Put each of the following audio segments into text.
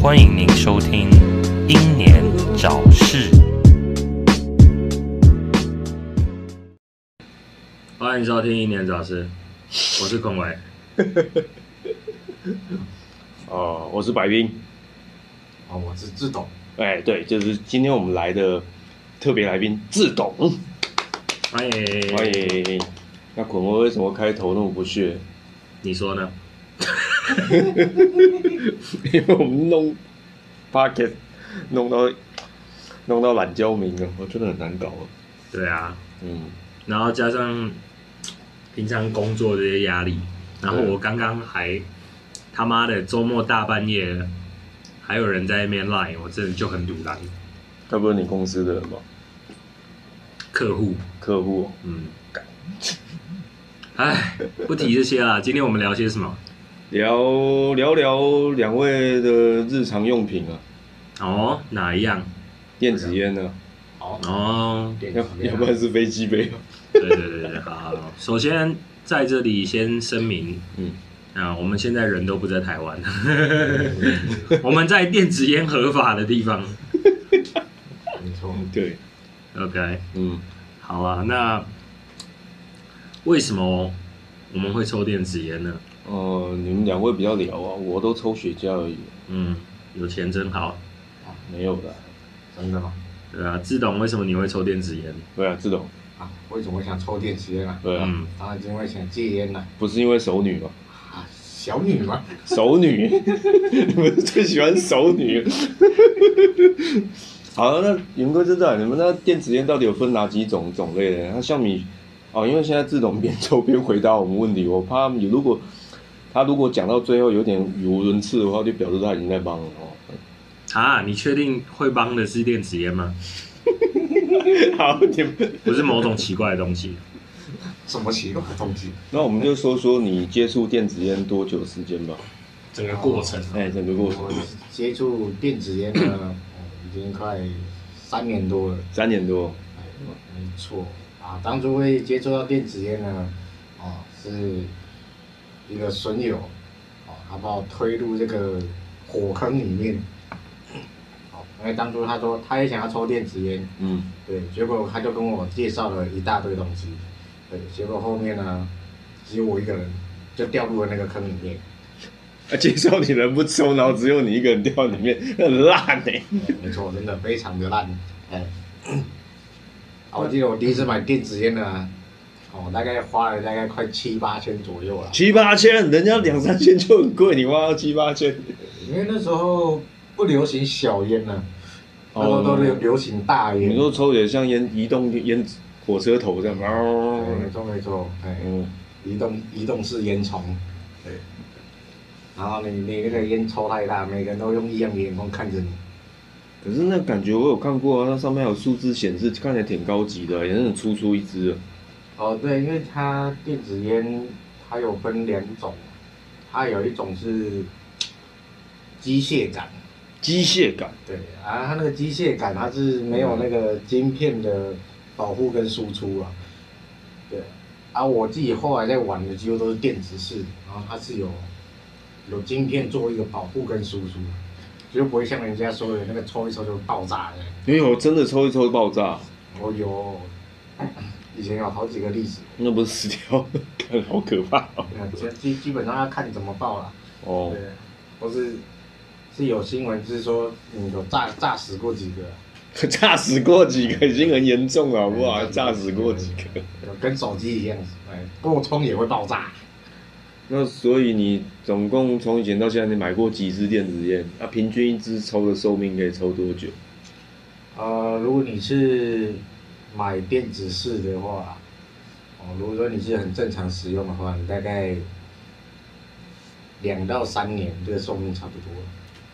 欢迎您收听《英年早逝》。欢迎收听《英年早逝》，我是孔伟。哦，我是白冰。哦，我是志董。哎，对，就是今天我们来的特别来宾志董，欢迎欢。迎。那滚哥为什么开头那么不屑？你说呢？因为我们弄 p o k e t 弄到弄到懒焦民了，我真的很难搞。对啊，嗯，然后加上平常工作这些压力，然后我刚刚还他妈的周末大半夜了还有人在那边赖，我真的就很堵拦该不是你公司的人吧？客户。客户嗯，哎，不提这些啦。今天我们聊些什么？聊聊聊两位的日常用品啊，哦，哪一样？电子烟呢、好，哦，电要子烟要不然是飞机杯啊。对对对对，好好。好首先在这里先声明，嗯，啊，我们现在人都不在台湾，我们在电子烟合法的地方。没错。对，OK，嗯，好啊。那为什么我们会抽电子烟呢？哦、你们两位比较聊啊，我都抽雪茄而已，嗯，有钱真好。啊没有的。真的吗？对啊，志董，为什么你会抽电子烟？对啊，志董啊，为什么会想抽电子烟啊？对啊，嗯，当然是因为想戒烟了。不是因为熟女吗？啊，小女吗，熟女，你们最喜欢熟女。好，那云哥知道你们那电子烟到底有分哪几种种类的？那像你哦，因为现在志董边抽边回答我们问题，我怕你如果他如果讲到最后有点语无伦次的话，就表示他已经在帮了哦。啊，你确定会帮的是电子烟吗？好，你们不是某种奇怪的东西。什么奇怪的东西？那我们就说说你接触电子烟多久时间吧？整个过程，哎，整个过程我接触电子烟呢，哦 已经快三年多了。三年多，哎，没错啊，当初会接触到电子烟呢，哦，是一个损友，哦，他把我推入这个火坑里面。哦，因为当初他说他也想要抽电子烟，嗯，对，结果他就跟我介绍了一大堆东西，对，结果后面呢，只有我一个人就掉入了那个坑里面。啊，介绍你人不抽，然后只有你一个人掉里面，很烂呢、对没错，真的非常的烂，哎。啊我记得我第一次买电子烟呢，哦，大概花了大概快七八千左右了，七八千，人家两三千就很贵，你花了七八千，因为那时候不流行小烟呢，那时候都流流行大烟。你说抽点像烟移动烟火车头这样，没错没错，哎，嗯，移动移动式烟囱，对。然后你你那个烟抽太大，每个人都用异样的眼光看着你。可是那感觉我有看过啊，那上面有数字显示，看起来挺高级的，也是很粗粗一支的。哦，对，因为它电子烟它有分两种，它有一种是机械感，机械感，对，啊，它那个机械感它是没有那个晶片的保护跟输出啊，对，啊，我自己后来在玩的几乎都是电子式，然后它是有有晶片做一个保护跟输出，就不会像人家说的那个抽一抽就爆炸的。没有真的抽一抽爆炸，哦有，以前有好几个例子，那不是死掉，看 好可怕哦。那基基基本上要看你怎么爆了。哦，对，或是是有新闻是说你有炸炸死过几个，炸死过几个已经很严重了，好不好？还炸死过几个。跟手机一样，哎，过充也会爆炸。那所以你总共从以前到现在，你买过几支电子烟？啊，平均一支抽的寿命可以抽多久？呃，如果你是买电子式的话，哦，如果说你是很正常使用的话，你大概两到三年，这个寿命差不多。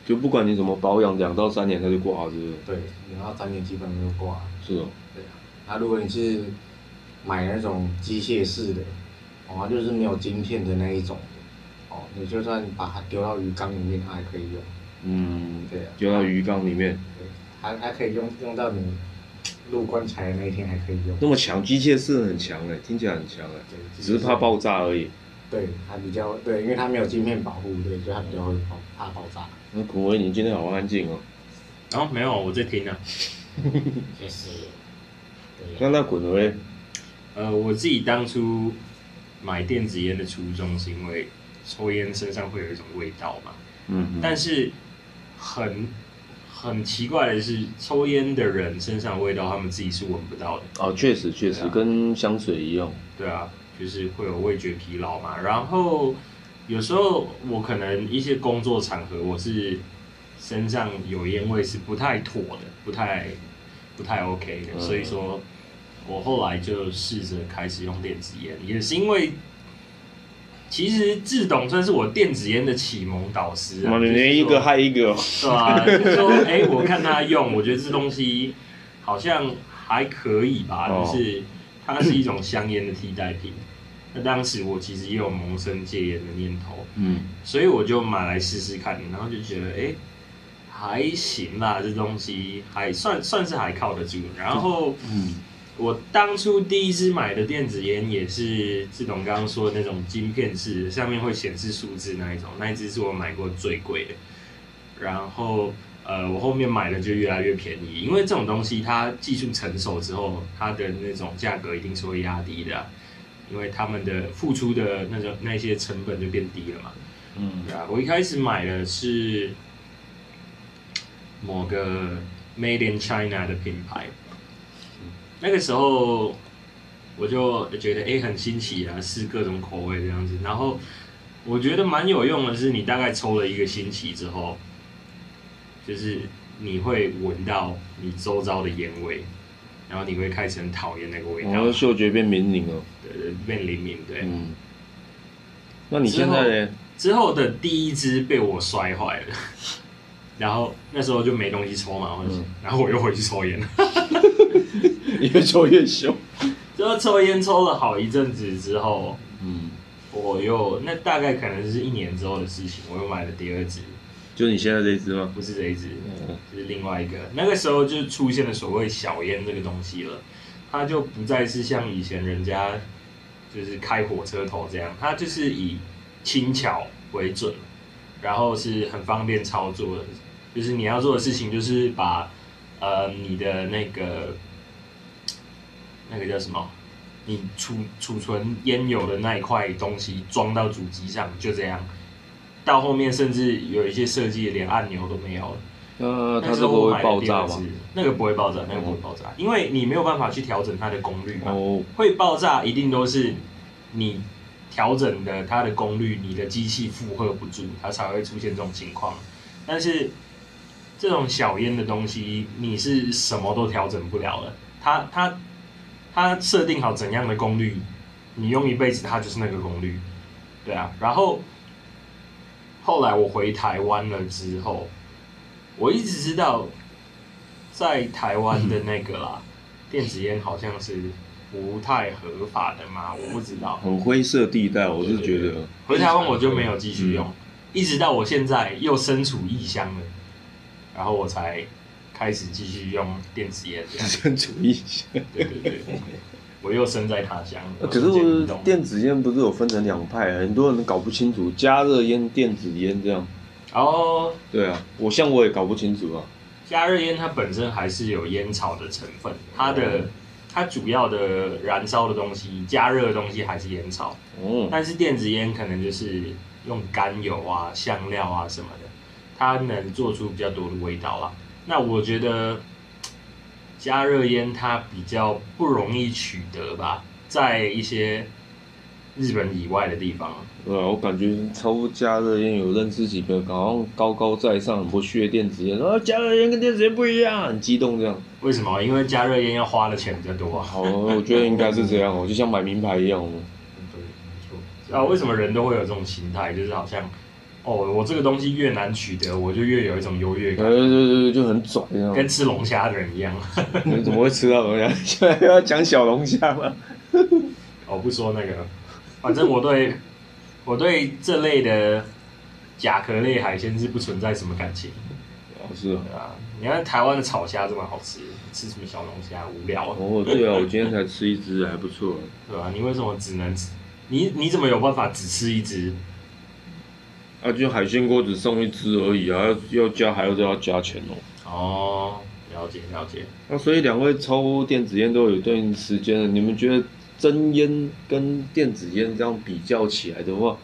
就不管你怎么保养，两到三年它就挂了，是不是？对，两到三年基本上就挂了。是哦。对啊，那如果你是买那种机械式的，哦，就是没有晶片的那一种，哦，你就算把它丢到鱼缸里面，它还可以用。嗯，对啊，丢到鱼缸里面，对，还还可以用用到你入棺材的那一天还可以用。那么强，机械式很强哎，听起来很强哎，对只是怕爆炸而已。对，它比较对，因为它没有镜片保护，对，所以它比较会爆怕爆炸。那古威，你今天好安静哦。然后没有，我在听呢。就是，对，那那滚威，呃，我自己当初买电子烟的初衷是因为抽烟身上会有一种味道嘛，嗯，但是很很奇怪的是，抽烟的人身上的味道他们自己是闻不到的。哦，确实确实啊跟香水一样。对啊，就是会有味觉疲劳嘛。然后有时候我可能一些工作场合，我是身上有烟味是不太妥的，不太不太 OK 的，嗯所以说我后来就试着开始用电子烟，也是因为。其实志董算是我电子烟的启蒙导师啊，连一个说害一个哦。对吧、就是说，哎、我看他用，我觉得这东西好像还可以吧，哦就是它是一种香烟的替代品。那当时我其实也有萌生戒烟的念头，嗯，所以我就买来试试看，然后就觉得，哎、还行啦，这东西还算算是还靠得住。然后，嗯，我当初第一支买的电子烟也是志董刚刚说的那种晶片式，上面会显示数字那一种，那一支是我买过最贵的。然后呃，我后面买的就越来越便宜，因为这种东西它技术成熟之后，它的那种价格一定是会压低的、因为他们的付出的那种那些成本就变低了嘛。嗯，对啊，我一开始买的是某个 Made in China 的品牌，那个时候我就觉得哎、诶很新奇啊，试各种口味这样子，然后我觉得蛮有用的是，你大概抽了一个星期之后，就是你会闻到你周遭的烟味，然后你会开始很讨厌那个味道然后，嗅觉变敏敏了。对对，变灵敏，对。嗯，那你现在呢？之后的第一支被我摔坏了，然后那时候就没东西抽嘛，嗯然后我又回去抽烟了。越抽越凶。之后抽烟抽了好一阵子之后，嗯，我又那大概可能是一年之后的事情，我又买了第二支，就你现在这一支吗？不是这一支，嗯就是另外一个。那个时候就出现了所谓小烟这个东西了，它就不再是像以前人家就是开火车头这样，它就是以轻巧为准，然后是很方便操作的。就是你要做的事情就是把呃你的那个那个叫什么，你储储存烟油的那一块东西装到主机上，就这样。到后面甚至有一些设计连按钮都没有了。呃它这那时候我个会爆炸吗？那个不会爆炸，那个不会爆炸，因为你没有办法去调整它的功率嘛。哦，会爆炸一定都是你调整的它的功率，你的机器负荷不住，它才会出现这种情况。但是这种小烟的东西，你是什么都调整不了了。它它它设定好怎样的功率，你用一辈子它就是那个功率。对啊，然后后来我回台湾了之后，我一直知道在台湾的那个啦，电子烟好像是不太合法的嘛，我不知道。很灰色地带，我是觉得。回台湾我就没有继续用，一直到我现在又身处异乡了，然后我才开始继续用电子烟这样。资主义。对对对，我又身在他乡。可是电子烟不是有分成两派，很多人搞不清楚加热烟、电子烟这样。哦，对啊，我像我也搞不清楚啊。加热烟它本身还是有烟草的成分，它的它主要的燃烧的东西，加热的东西还是烟草，哦，但是电子烟可能就是用甘油啊、香料啊什么的，它能做出比较多的味道啦。那我觉得加热烟它比较不容易取得吧，在一些日本以外的地方。对啊，我感觉抽加热烟有认识几个，好像高高在上，很不屑电子烟，啊，加热烟跟电子烟不一样，很激动这样。为什么？因为加热烟要花的钱比较多啊。好，我觉得应该是这样哦，就像买名牌一样哦。对，没错。啊，为什么人都会有这种心态？就是好像，哦，我这个东西越难取得，我就越有一种优越感，对对对，就很拽这样。跟吃龙虾的人一样。你怎么会吃到龙虾？现 在要讲小龙虾吗？我 不说那个，反正我对我对这类的甲壳类海鲜是不存在什么感情，哦，是啊。你看台湾的炒虾这么好吃，吃什么小龙虾无聊，哦，对啊，我今天才吃一只，还不错。对吧、你为什么只能吃你你怎么有办法只吃一只？啊，就海鲜锅只送一只而已啊，要要加还要都要加钱哦。哦，了解了解。那所以两位抽电子烟都有一段时间了，你们觉得真烟跟电子烟这样比较起来的话，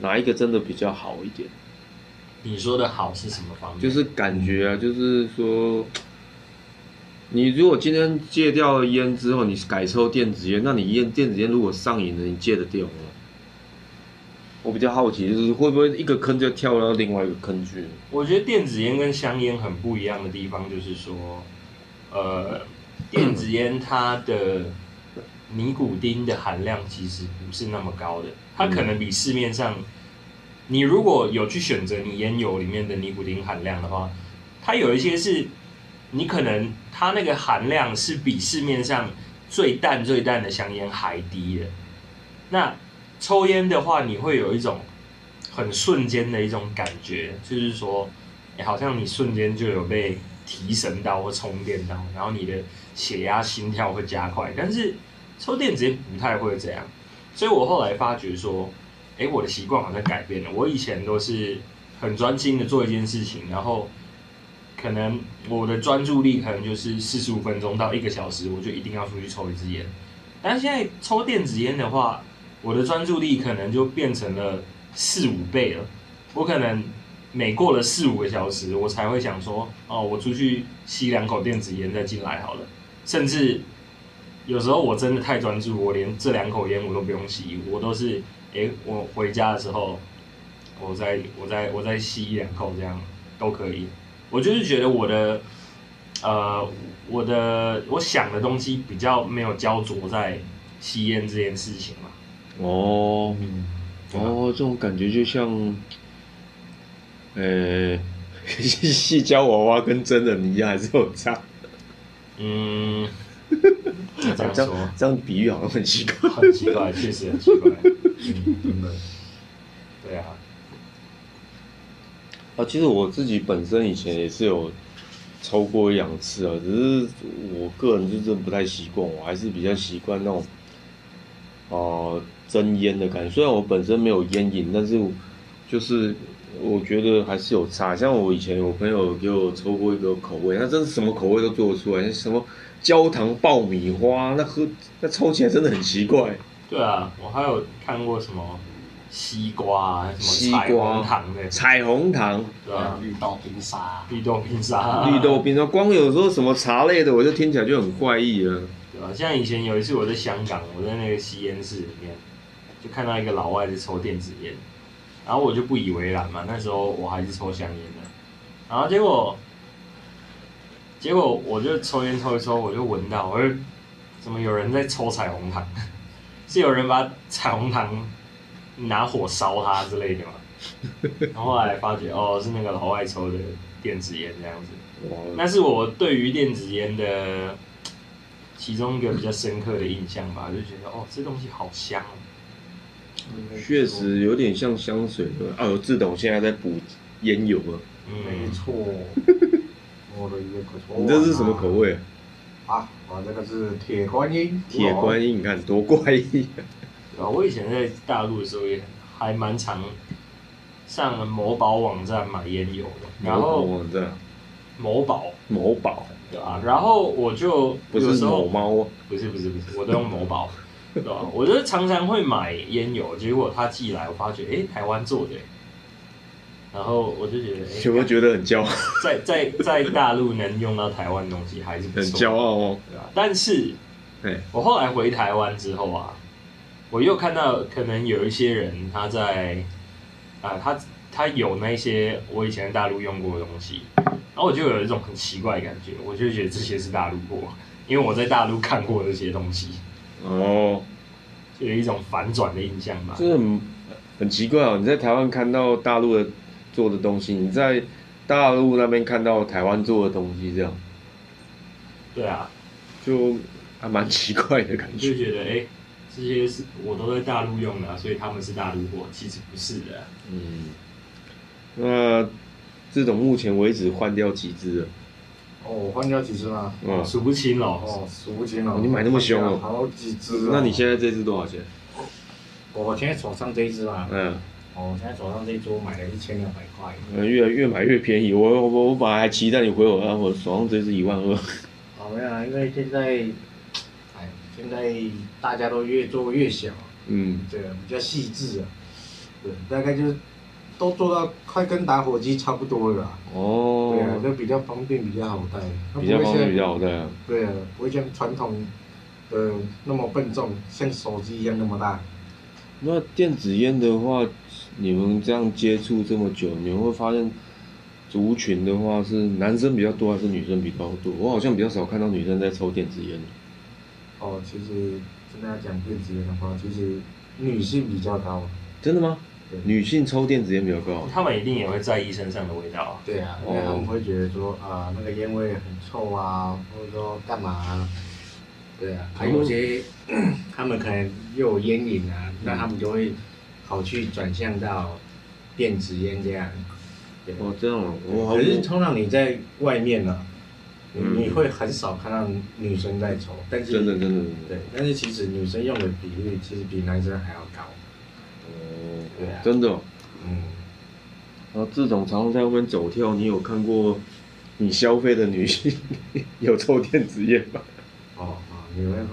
哪一个真的比较好一点？你说的好是什么方面？就是感觉啊，就是说，你如果今天戒掉了烟之后，你改抽电子烟，那你烟电子烟如果上瘾了，你戒得掉吗？我比较好奇，就是会不会一个坑就跳到另外一个坑去？我觉得电子烟跟香烟很不一样的地方，就是说，呃，电子烟它的尼古丁的含量其实不是那么高的，它可能比市面上，你如果有去选择你烟油里面的尼古丁含量的话，它有一些是，你可能它那个含量是比市面上最淡最淡的香烟还低的，那。抽烟的话，你会有一种很瞬间的一种感觉，就是说，好像你瞬间就有被提神到或充电到，然后你的血压、心跳会加快。但是抽电子烟不太会这样，所以我后来发觉说，哎，我的习惯好像改变了。我以前都是很专心的做一件事情，然后可能我的专注力可能就是四十五分钟到一个小时，我就一定要出去抽一支烟。但现在抽电子烟的话，我的专注力可能就变成了四五倍了。我可能每过了四五个小时，我才会想说，哦，我出去吸两口电子烟再进来好了。甚至有时候我真的太专注，我连这两口烟我都不用吸，我都是，诶，我回家的时候，我再我再我再吸一两口这样都可以。我就是觉得我的，呃，我的我想的东西比较没有焦灼在吸烟这件事情嘛。哦，哦，这种感觉就像，呃，细胶娃娃跟真的一样，还是有差。嗯，这样说，这样比喻好像很奇怪，很奇怪，确实很奇怪。嗯，真的。对啊。啊，其实我自己本身以前也是有抽过一两次啊，只是我个人就真的不太习惯，我还是比较习惯那种，哦。真烟的感觉，虽然我本身没有烟瘾，但是就是我觉得还是有差。像我以前我朋友给我抽过一个口味，那真是什么口味都做得出来，什么焦糖爆米花，那喝那抽起来真的很奇怪。对啊，我还有看过什么西瓜啊，什么彩虹糖的彩虹糖，对啊？绿豆冰沙，绿豆冰沙，绿豆冰沙，光有时候什么茶类的，我就听起来就很怪异了。对吧？像以前有一次我在香港，我在那个吸烟室里面。就看到一个老外在抽电子烟，然后我就不以为然嘛。那时候我还是抽香烟的，然后结果，结果我就抽烟抽一抽，我就闻到，我说怎么有人在抽彩虹糖？是有人把彩虹糖拿火烧它之类的嘛？然后后来发觉哦，是那个老外抽的电子烟这样子。那是我对于电子烟的其中一个比较深刻的印象吧，就觉得哦，这东西好香。确实有点像香水的哦，自动现在在补烟油了。没错，我的一个口味。你这是什么口味啊？啊，我这个是铁观音。铁观音，你看多怪异。啊，我以前在大陆的时候也还蛮常上某宝网站买烟油的。然后网站。某宝。某宝。对啊，然后我就不是某猫，不是不是不是，我都用某宝。对吧？我就常常会买烟油，结果他寄来，我发觉，哎，台湾做的，然后我就觉得，有没有觉得很骄傲？在在在大陆能用到台湾东西，还是很骄傲哦。对吧？但是，我后来回台湾之后啊，我又看到可能有一些人他在啊，他他有那些我以前大陆用过的东西，然后我就有一种很奇怪的感觉，我就觉得这些是大陆货，因为我在大陆看过这些东西。哦，就有一种反转的印象嘛，就是很很奇怪哦。你在台湾看到大陆的做的东西，你在大陆那边看到台湾做的东西，这样。对啊，就还蛮奇怪的感觉。就觉得哎，这些是我都在大陆用的，所以他们是大陆货，其实不是的。嗯，那这种目前为止换掉几只了？哦，换掉几只吗？嗯，数不清了。哦，数不清了。你买那么凶哦？好几只。那你现在这只多少钱？我现在手上这一只嘛，嗯，哦，我现在手上这一支我买了一千两百块。呃越来越买越便宜。我我我本来还期待你回我，啊，我手上这是一万二。哦，没有啊，因为现在，哎，现在大家都越做越小，嗯，这个比较细致啊，对，大概就是都做到快跟打火机差不多了啦。哦对，啊，就比较方便，比较好带，比较方便，比较好带啊。对啊，不会像传统的那么笨重，像手机一样那么大。那电子烟的话，你们这样接触这么久，你们会发现族群的话是男生比较多还是女生比较多？我好像比较少看到女生在抽电子烟。哦，其实真的要讲电子烟的话，其实女性比较高。真的吗对？女性抽电子烟比较高。他们一定也会在意身上的味道啊。对啊，因哦为他们会觉得说啊、那个烟味很臭啊，或者说干嘛、啊？对啊，还有些 他们可能又有烟瘾啊，那他们就会跑去转向到电子烟这样。对哦，这样哦，我可是通常你在外面呢、你嗯你会很少看到女生在抽，但是真的真的真的。对，但是其实女生用的比例其实比男生还要高。哦对啊，真的哦。嗯，然后这种常常在外面走跳，你有看过你消费的女性 有抽电子烟吗？哦啊，你们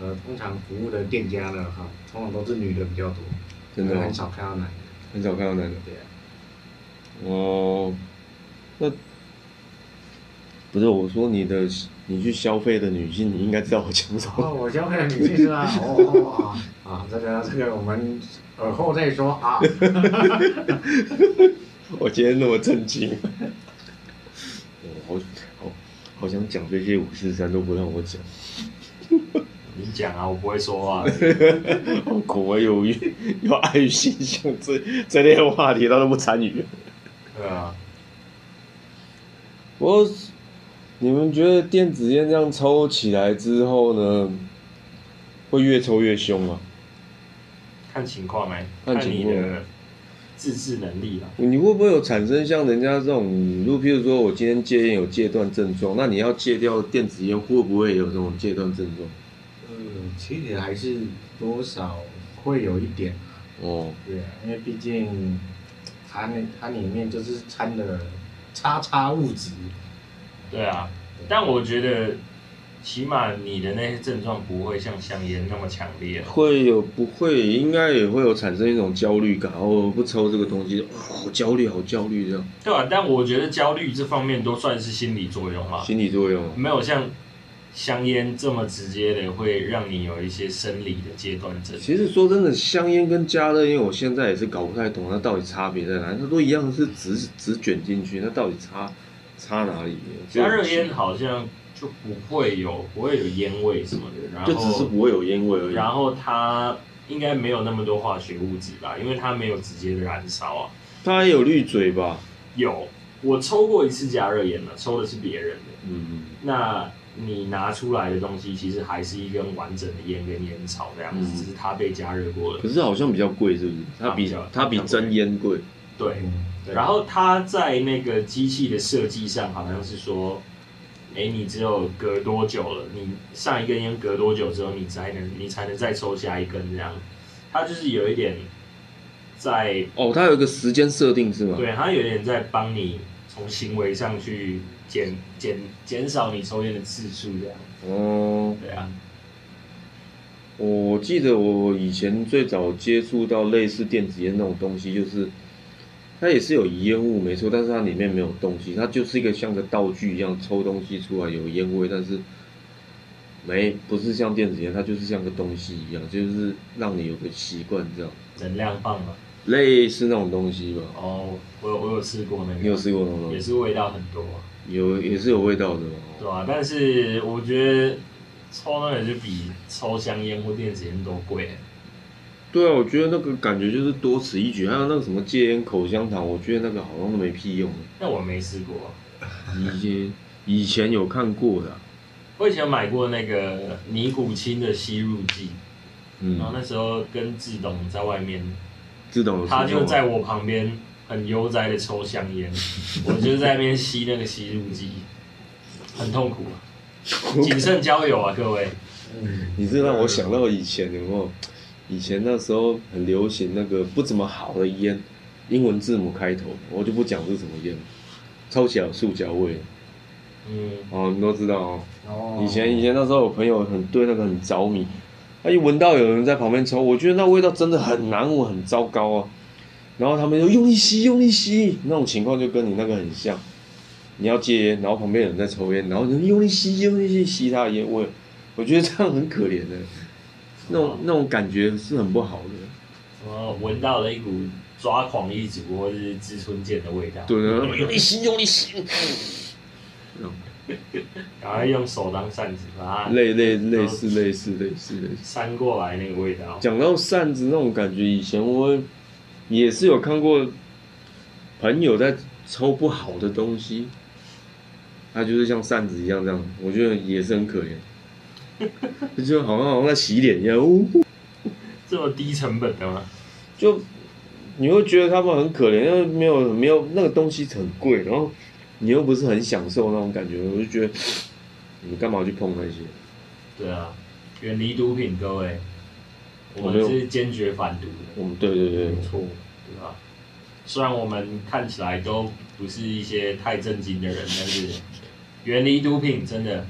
呃，通常服务的店家呢，哈，通常都是女的比较多，真的哦很少看到男的。很少看到男的。对啊，哦，那不是我说你的，你去消费的女性，你应该知道我讲什哦，么。我消费的女性是吧？哦啊啊，这个这个我们耳后再说啊。我今天那么震惊，我好好好想讲这些五四三都不让我讲，你讲啊，我不会说话。好口味有欲有爱与形象，这这类的话题他都不参与。对啊，不过你们觉得电子烟这样抽起来之后呢，会越抽越凶吗？看情况哎、看看你的自制能力啦。你会不会有产生像人家这种，如譬如说我今天戒烟有戒断症状，那你要戒掉电子烟，会不会有这种戒断症状？嗯，其实还是多少会有一点，哦，对啊，因为毕竟它那它里面就是掺的叉叉物质。对啊，但我觉得起码你的那些症状不会像香烟那么强烈。会有不会，应该也会有产生一种焦虑感，哦，不抽这个东西，哦好焦虑，好焦虑这样，对啊，但我觉得焦虑这方面都算是心理作用啦，心理作用。没有像香烟这么直接的会让你有一些生理的阶段症。其实说真的，香烟跟加热烟，我现在也是搞不太懂，它到底差别在哪？它都一样是直直卷进去，那到底差差哪里？加热烟好像就不会有不会有烟味什么的，然就只是不会有烟味而已。然后它应该没有那么多化学物质吧，因为它没有直接的燃烧啊。它也有滤嘴吧？有，我抽过一次加热烟了，抽的是别人的。嗯，那你拿出来的东西其实还是一根完整的烟跟烟草这样子，嗯只是它被加热过了。可是好像比较贵，是不是？它比它比较它比真烟贵。对，嗯，对然后它在那个机器的设计上好像是说，哎，你只有隔多久了？你上一根烟隔多久之后，你才能你才能再抽下一根这样？它就是有一点在，哦，它有一个时间设定是吗？对，它有点在帮你从行为上去减减减少你抽烟的次数这样。哦，对啊，我记得我以前最早接触到类似电子烟那种东西，就是它也是有烟雾没错，但是它里面没有东西，它就是一个像个道具一样抽东西出来有烟味，但是没不是像电子烟，它就是像个东西一样，就是让你有个习惯这样，能量棒嘛。类似那种东西吧。哦，我有我有试过那个，你有试过那种东西？也是味道很多，有也是有味道的对啊。但是我觉得抽那个就比抽香烟或电子烟都贵。对啊，我觉得那个感觉就是多此一举。还有那个什么戒烟口香糖，我觉得那个好像都没屁用。那我没试过，以前以前有看过的啊、我以前买过那个尼古清的吸入剂，然后嗯，那时候跟志董在外面，知道有他就在我旁边很悠哉的抽香烟，我就在那边吸那个吸入剂，很痛苦啊。谨慎交友啊，各位。嗯，你这让我想到以前有没有？以前那时候很流行那个不怎么好的烟，英文字母开头，我就不讲是什么烟，抽起来有塑胶味。嗯，哦，你都知道哦。哦以前以前那时候有朋友很对那个很着迷，他一闻到有人在旁边抽，我觉得那味道真的很难闻，很糟糕啊。然后他们就用力吸，用力吸，那种情况就跟你那个很像。你要戒烟，然后旁边有人在抽烟，然后你用力吸，用力吸吸他的烟味，我觉得这样很可怜的，那种那种感觉是很不好的。什么闻到了一股抓狂一族或者是知春剑的味道，对的，用力吸，用力吸，然后用手当扇子把它类类类似类似类似类似。扇过来那个味道。讲到扇子那种感觉，以前我也是有看过朋友在抽不好的东西，他就是像扇子一样这样，我觉得也是很可怜，就好像好像在洗脸一样，呜这么低成本的吗？就你会觉得他们很可怜，因为没有没有那个东西很贵，然后你又不是很享受那种感觉，我就觉得你干嘛去碰那些？对啊，远离毒品，各位，我们是坚决反毒的，我们对对对没，错，对吧？虽然我们看起来都不是一些太正经的人，但是远离毒品真的，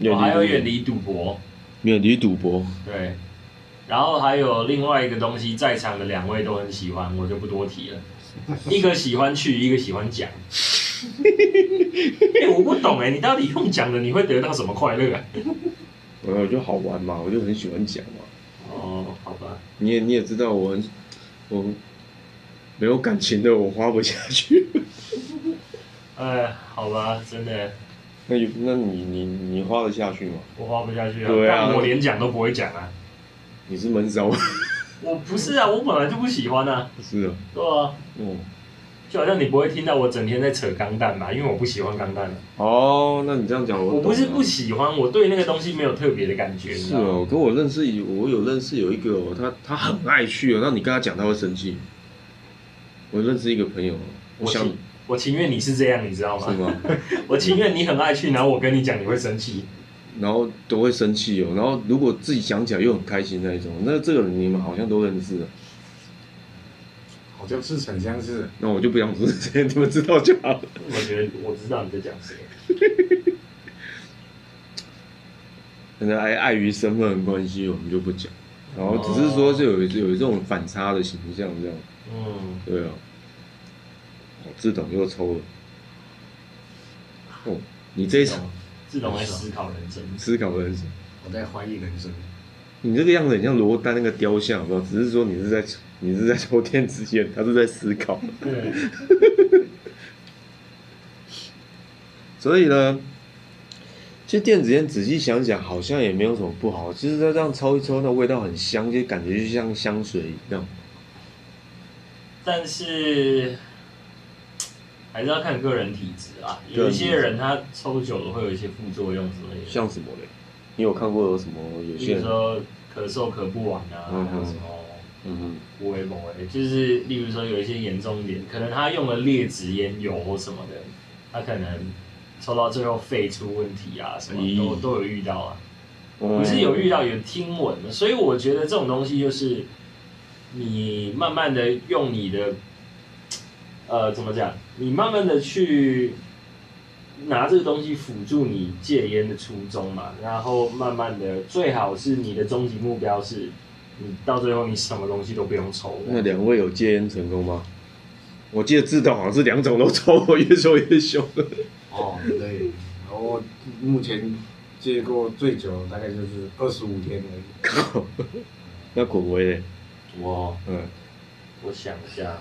我还有远离赌博，远离赌博，对，然后还有另外一个东西，在场的两位都很喜欢，我就不多提了。一个喜欢去，一个喜欢讲。哎、我不懂哎、你到底用讲的你会得到什么快乐啊？我就好玩嘛，我就很喜欢讲嘛。哦，好吧，你也你也知道我很我没有感情的我花不下去。哎，好吧，真的那有那你你你花得下去吗？我花不下去啊。对啊但我连讲都不会讲啊。你是闷骚，我不是啊，我本来就不喜欢啊，是啊，对啊，嗯就好像你不会听到我整天在扯钢弹嘛，因为我不喜欢钢弹。哦，那你这样讲我不是不喜欢，我对那个东西没有特别的感觉。你知道吗是哦，跟我认识有我有认识有一个哦，他他很爱去哦，那你跟他讲他会生气。我认识一个朋友，我想我情愿你是这样，你知道是吗？吗？我情愿你很爱去，然后我跟你讲你会生气。然后都会生气哦，然后如果自己想起来又很开心那一种，那这个人你们好像都认识了，好像是很相似。那我就不想说这些，你们知道就好了。我觉得我知道你在讲谁。可能碍碍于身份的关系，我们就不讲。然后只是说是有有这种反差的形象这样，嗯，对啊。哦，自动又抽了。哦，你这一场自动在思考人生。思考人生，我在怀疑人生。你这个样子很像罗丹那个雕像，好不好？只是说你是在你是在抽电子烟，他是在思考。对，所以呢，其实电子烟仔细想想，好像也没有什么不好。其实它这样抽一抽，那味道很香，就感觉就像香水一样。但是还是要看个人体质啊。有一些人他抽久了会有一些副作用之类的，像什么嘞？你有看过有什么？有比些人，如说咳嗽咳不完啊，嗯还有什么嗯无为某为，就是例如说有一些严重一点，可能他用了劣质烟油或什么的，他可能抽到最后肺出问题啊，什么都咦都有遇到啊。哼，不是有遇到，有听闻的，所以我觉得这种东西就是你慢慢的用你的，呃，怎么讲？你慢慢的去拿这个东西辅助你戒烟的初衷嘛，然后慢慢的，最好是你的终极目标是，你到最后你什么东西都不用抽那。两位有戒烟成功吗？我记得自动好像是两种都抽，我越抽越凶。哦，对，我目前戒过最久大概就是二十五天而已。靠，那滚威嘞？我嗯，我想一下，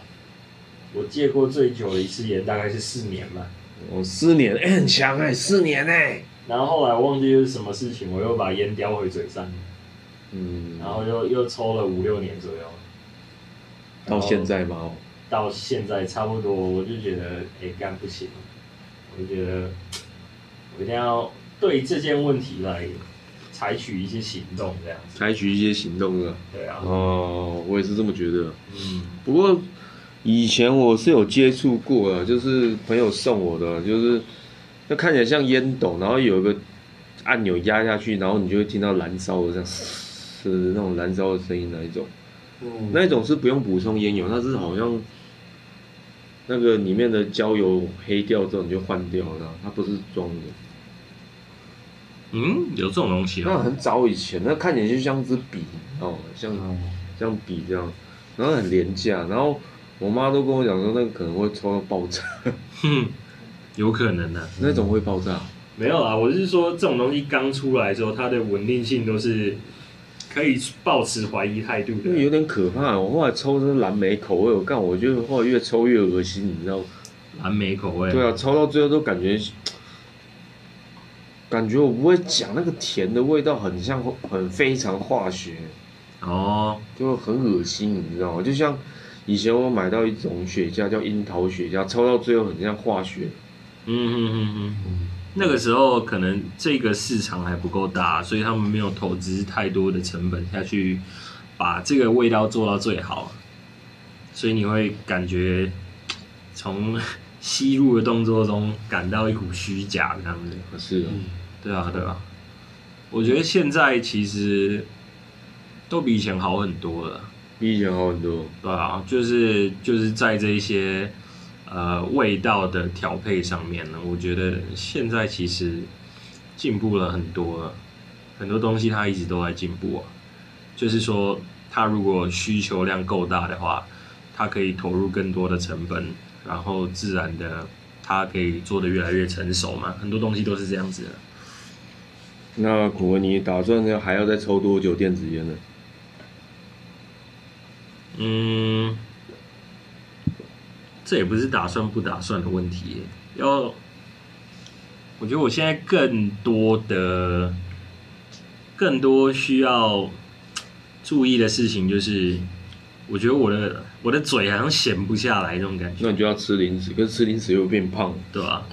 我戒过最久的一次烟大概是四年吧。我四年，哎、很强哎、四年哎、然后后来忘记是什么事情，我又把烟叼回嘴上，嗯，然后又又抽了五六年左右，到现在吗？哦到现在差不多，我就觉得哎干不行，我就觉得 我一定要对这件问题来采取一些行动，这样子。采取一些行动了。对啊，哦，我也是这么觉得。嗯，不过以前我是有接触过的，就是朋友送我的，就是那看起来像烟斗，然后有一个按钮压下去，然后你就会听到燃烧的这样，吃那种燃烧的声音那一种，嗯，那一种是不用补充烟油，它是好像那个里面的焦油黑掉之后你就换掉了，它不是装的。嗯，有这种东西啊。那很早以前，那看起来就像支笔哦，像嗯像笔这样，然后很廉价，然后我妈都跟我讲说那个可能会抽到爆炸，哼，有可能的、那种会爆炸。没有啊，我是说这种东西刚出来之后，它的稳定性都是可以抱持怀疑态度的。因为有点可怕，我后来抽的是蓝莓口味，我干，我觉得后来越抽越恶心，你知道吗？蓝莓口味，对啊，抽到最后都感觉，感觉我不会讲那个甜的味道，很像很非常化学，哦，就很恶心，你知道吗？就像以前我买到一种雪茄叫樱桃雪茄，抽到最后很像化学。嗯嗯嗯嗯，那个时候可能这个市场还不够大，所以他们没有投资太多的成本下去把这个味道做到最好，所以你会感觉从吸入的动作中感到一股虚假这样子。是啊，对啊，对啊，我觉得现在其实都比以前好很多了。比以前好很多。对啊，就是就是在这一些呃味道的调配上面呢，我觉得现在其实进步了很多了，很多东西它一直都在进步啊。就是说，它如果需求量够大的话，它可以投入更多的成本，然后自然的它可以做的越来越成熟嘛。很多东西都是这样子的。那古文，你打算要还要再抽多久电子烟呢？嗯，这也不是打算不打算的问题，要，我觉得我现在更多的、更多需要注意的事情就是，我觉得我的我的嘴好像闲不下来这种感觉，那你就要吃零食，可是吃零食又变胖，对吧、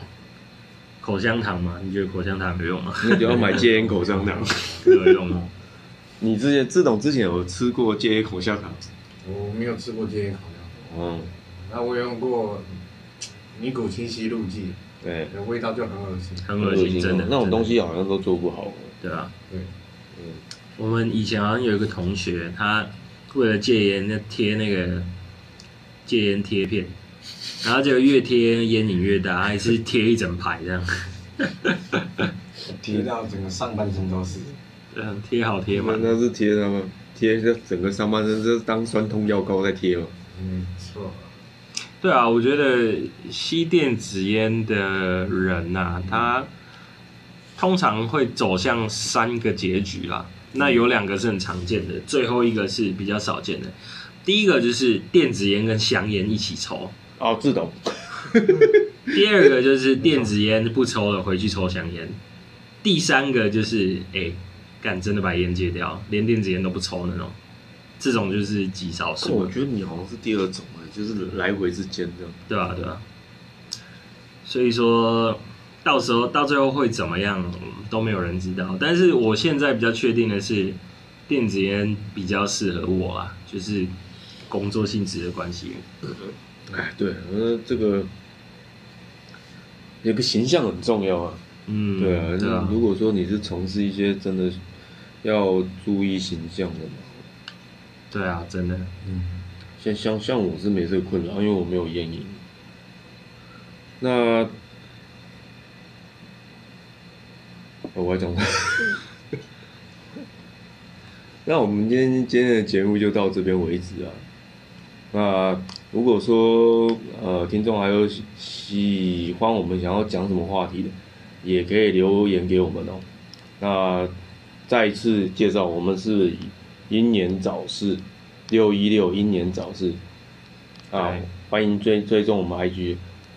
口香糖嘛，你觉得口香糖有用吗？那就要买戒烟口香糖。有用吗？你之前志董之前有吃过戒烟口香糖？我没有吃过戒烟烤鸭，嗯，那我有用过尼古清晰露剂，对，味道就很恶心。很恶心，真的那种东西，好像都做不好。对啊。对，嗯，我们以前好像有一个同学，他为了戒烟，那贴那个戒烟贴片，然后结果越贴烟瘾越大，还是贴一整排这样，贴到整个上半身都是。嗯，贴好贴那满。那是贴他们贴这整个上半身，这是当酸痛药膏在贴嘛？嗯，错。对啊，我觉得吸电子烟的人呐、他通常会走向三个结局啦。那有两个是很常见的，最后一个是比较少见的。第一个就是电子烟跟香烟一起抽，哦，自动，第二个就是电子烟不抽了，回去抽香烟。第三个就是哎，干、真的把烟戒掉，连电子烟都不抽那种，这种就是极少数我，觉得你好像是第二种啊，就是来回之间这样。对吧、对啊、所以说到时候到最后会怎么样嗯都没有人知道。但是我现在比较确定的是，电子烟比较适合我啊，就是工作性质的关系。哎，对，呃，这个有个形象很重要啊。嗯，对啊，对啊，如果说你是从事一些真的要注意形象的嘛，对啊，真的。嗯，像像像我是没这个困扰，因为我没有烟瘾。那哦我要讲，那我们今天今天的节目就到这边为止啊。那如果说呃听众还有喜喜欢我们想要讲什么话题的，也可以留言给我们哦。那再一次介绍，我们是英年早逝六一六英年早逝啊，欢迎追追踪我们 IG。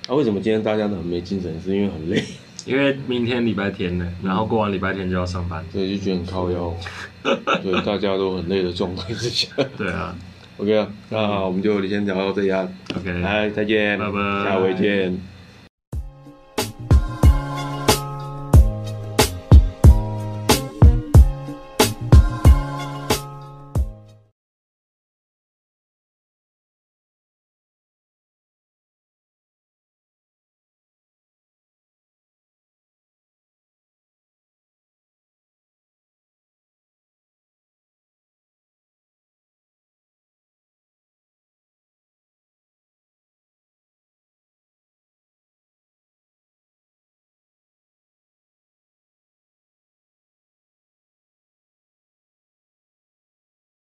啊，为什么今天大家都很没精神？是因为很累，因为明天礼拜天呢，然后过完礼拜天就要上班。所以就觉得很靠腰。对，大家都很累的状态之下。对啊 OK 啊，那我们就先聊到这里啊，，OK，来再见，拜拜下回见。